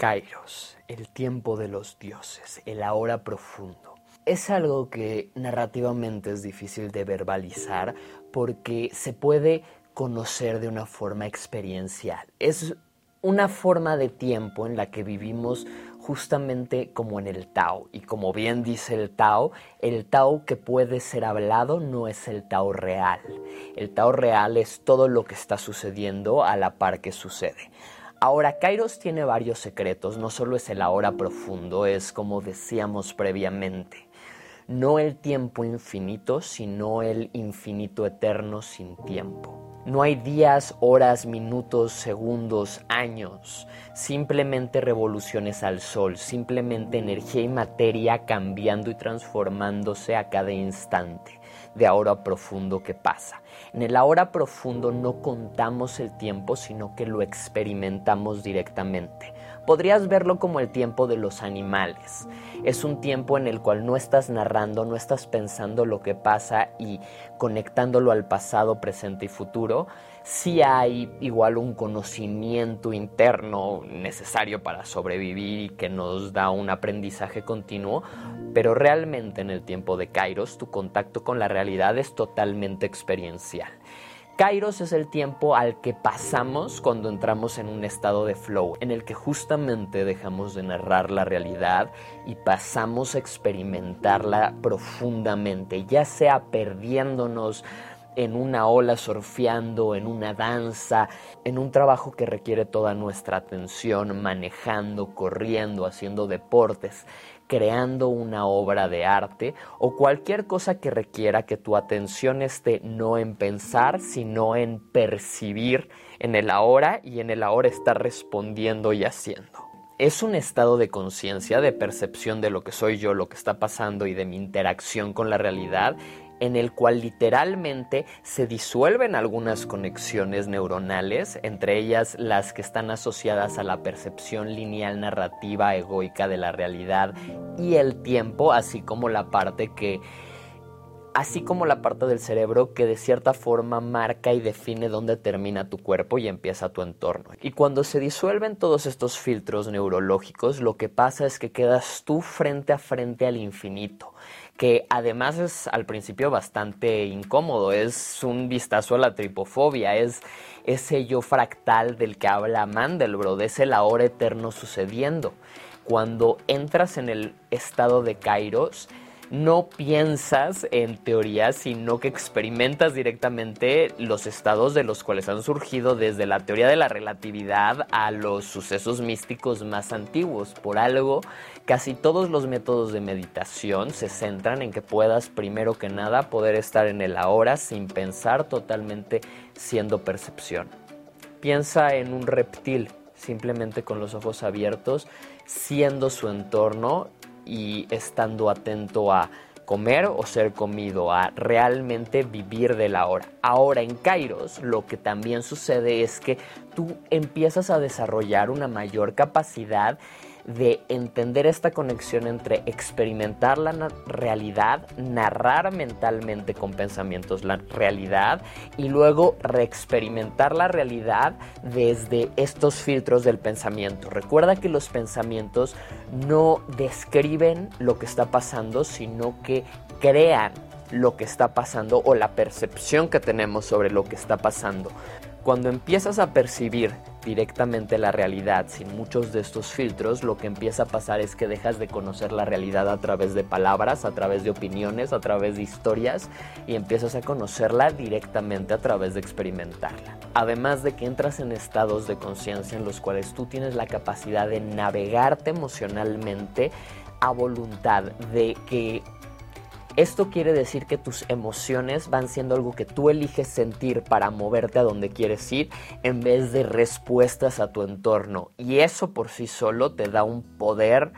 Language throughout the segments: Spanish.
Kairos, el tiempo de los dioses, el ahora profundo. Es algo que narrativamente es difícil de verbalizar porque se puede conocer de una forma experiencial. Es una forma de tiempo en la que vivimos justamente como en el Tao. Y como bien dice el Tao, el Tao que puede ser hablado no es el Tao real. El Tao real es todo lo que está sucediendo a la par que sucede. Ahora, Kairos tiene varios secretos, no solo es el ahora profundo, es como decíamos previamente, no el tiempo infinito, sino el infinito eterno sin tiempo. No hay días, horas, minutos, segundos, años, simplemente revoluciones al sol, simplemente energía y materia cambiando y transformándose a cada instante de ahora profundo que pasa. En el ahora profundo no contamos el tiempo, sino que lo experimentamos directamente. Podrías verlo como el tiempo de los animales. Es un tiempo en el cual no estás narrando, no estás pensando lo que pasa y conectándolo al pasado, presente y futuro. Sí hay igual un conocimiento interno necesario para sobrevivir y que nos da un aprendizaje continuo, pero realmente en el tiempo de Kairos tu contacto con la realidad es totalmente experiencial. Kairos es el tiempo al que pasamos cuando entramos en un estado de flow, en el que justamente dejamos de narrar la realidad y pasamos a experimentarla profundamente, ya sea perdiéndonos en una ola surfeando, en una danza, en un trabajo que requiere toda nuestra atención, manejando, corriendo, haciendo deportes creando una obra de arte o cualquier cosa que requiera que tu atención esté no en pensar, sino en percibir en el ahora y en el ahora estar respondiendo y haciendo. Es un estado de conciencia, de percepción de lo que soy yo, lo que está pasando y de mi interacción con la realidad en el cual literalmente se disuelven algunas conexiones neuronales, entre ellas las que están asociadas a la percepción lineal narrativa egoica de la realidad y el tiempo, así como la parte que así como la parte del cerebro que de cierta forma marca y define dónde termina tu cuerpo y empieza tu entorno. Y cuando se disuelven todos estos filtros neurológicos, lo que pasa es que quedas tú frente a frente al infinito que además es al principio bastante incómodo, es un vistazo a la tripofobia, es ese yo fractal del que habla Mandelbrot, es el ahora eterno sucediendo. Cuando entras en el estado de Kairos, no piensas en teoría, sino que experimentas directamente los estados de los cuales han surgido desde la teoría de la relatividad a los sucesos místicos más antiguos. Por algo, casi todos los métodos de meditación se centran en que puedas, primero que nada, poder estar en el ahora sin pensar totalmente siendo percepción. Piensa en un reptil, simplemente con los ojos abiertos, siendo su entorno y estando atento a comer o ser comido, a realmente vivir de la hora. Ahora en Kairos lo que también sucede es que tú empiezas a desarrollar una mayor capacidad de entender esta conexión entre experimentar la realidad, narrar mentalmente con pensamientos la realidad y luego reexperimentar la realidad desde estos filtros del pensamiento. Recuerda que los pensamientos no describen lo que está pasando, sino que crean lo que está pasando o la percepción que tenemos sobre lo que está pasando. Cuando empiezas a percibir directamente la realidad sin muchos de estos filtros, lo que empieza a pasar es que dejas de conocer la realidad a través de palabras, a través de opiniones, a través de historias y empiezas a conocerla directamente a través de experimentarla. Además de que entras en estados de conciencia en los cuales tú tienes la capacidad de navegarte emocionalmente a voluntad, de que esto quiere decir que tus emociones van siendo algo que tú eliges sentir para moverte a donde quieres ir en vez de respuestas a tu entorno. Y eso por sí solo te da un poder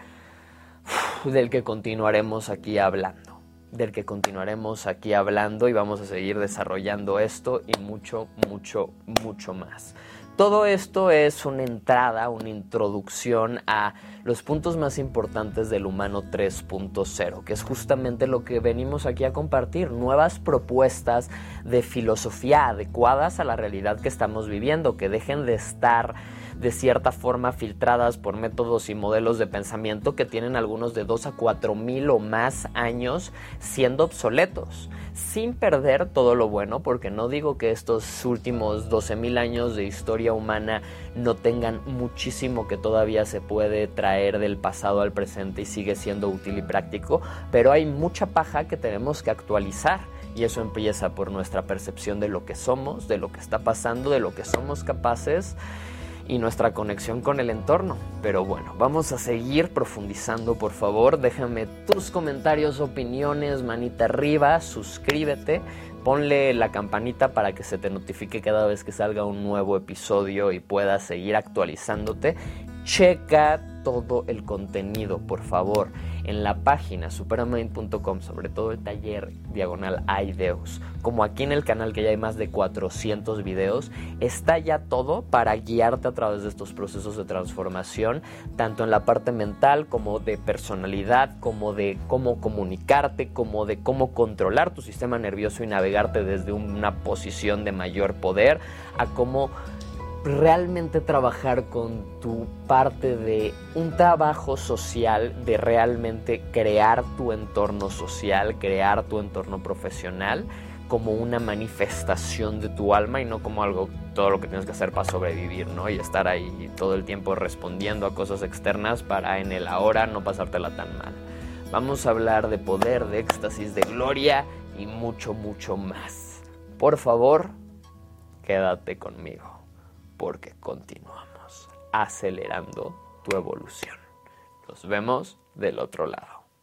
del que continuaremos aquí hablando. Del que continuaremos aquí hablando y vamos a seguir desarrollando esto y mucho, mucho, mucho más. Todo esto es una entrada, una introducción a los puntos más importantes del humano 3.0, que es justamente lo que venimos aquí a compartir, nuevas propuestas de filosofía adecuadas a la realidad que estamos viviendo, que dejen de estar de cierta forma filtradas por métodos y modelos de pensamiento que tienen algunos de 2 a 4 mil o más años siendo obsoletos, sin perder todo lo bueno, porque no digo que estos últimos 12 mil años de historia humana no tengan muchísimo que todavía se puede traer del pasado al presente y sigue siendo útil y práctico, pero hay mucha paja que tenemos que actualizar y eso empieza por nuestra percepción de lo que somos, de lo que está pasando, de lo que somos capaces y nuestra conexión con el entorno. Pero bueno, vamos a seguir profundizando, por favor. Déjame tus comentarios, opiniones, manita arriba, suscríbete, ponle la campanita para que se te notifique cada vez que salga un nuevo episodio y puedas seguir actualizándote. Checa todo el contenido, por favor en la página superamind.com, sobre todo el taller diagonal Aideus, como aquí en el canal que ya hay más de 400 videos, está ya todo para guiarte a través de estos procesos de transformación, tanto en la parte mental como de personalidad, como de cómo comunicarte, como de cómo controlar tu sistema nervioso y navegarte desde una posición de mayor poder, a cómo realmente trabajar con tu parte de un trabajo social, de realmente crear tu entorno social, crear tu entorno profesional como una manifestación de tu alma y no como algo, todo lo que tienes que hacer para sobrevivir, ¿no? Y estar ahí todo el tiempo respondiendo a cosas externas para en el ahora no pasártela tan mal. Vamos a hablar de poder, de éxtasis, de gloria y mucho, mucho más. Por favor, quédate conmigo porque continuamos acelerando tu evolución. Nos vemos del otro lado.